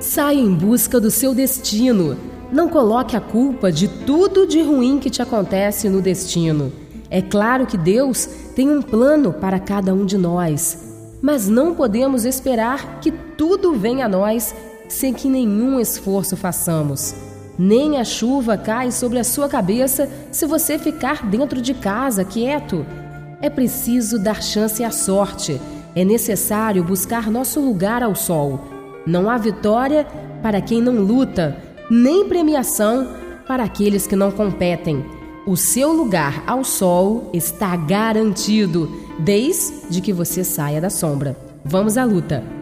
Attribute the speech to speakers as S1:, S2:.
S1: Saia em busca do seu destino. Não coloque a culpa de tudo de ruim que te acontece no destino. É claro que Deus tem um plano para cada um de nós, mas não podemos esperar que tudo venha a nós sem que nenhum esforço façamos. Nem a chuva cai sobre a sua cabeça se você ficar dentro de casa quieto. É preciso dar chance à sorte. É necessário buscar nosso lugar ao sol. Não há vitória para quem não luta, nem premiação para aqueles que não competem. O seu lugar ao sol está garantido, desde que você saia da sombra. Vamos à luta!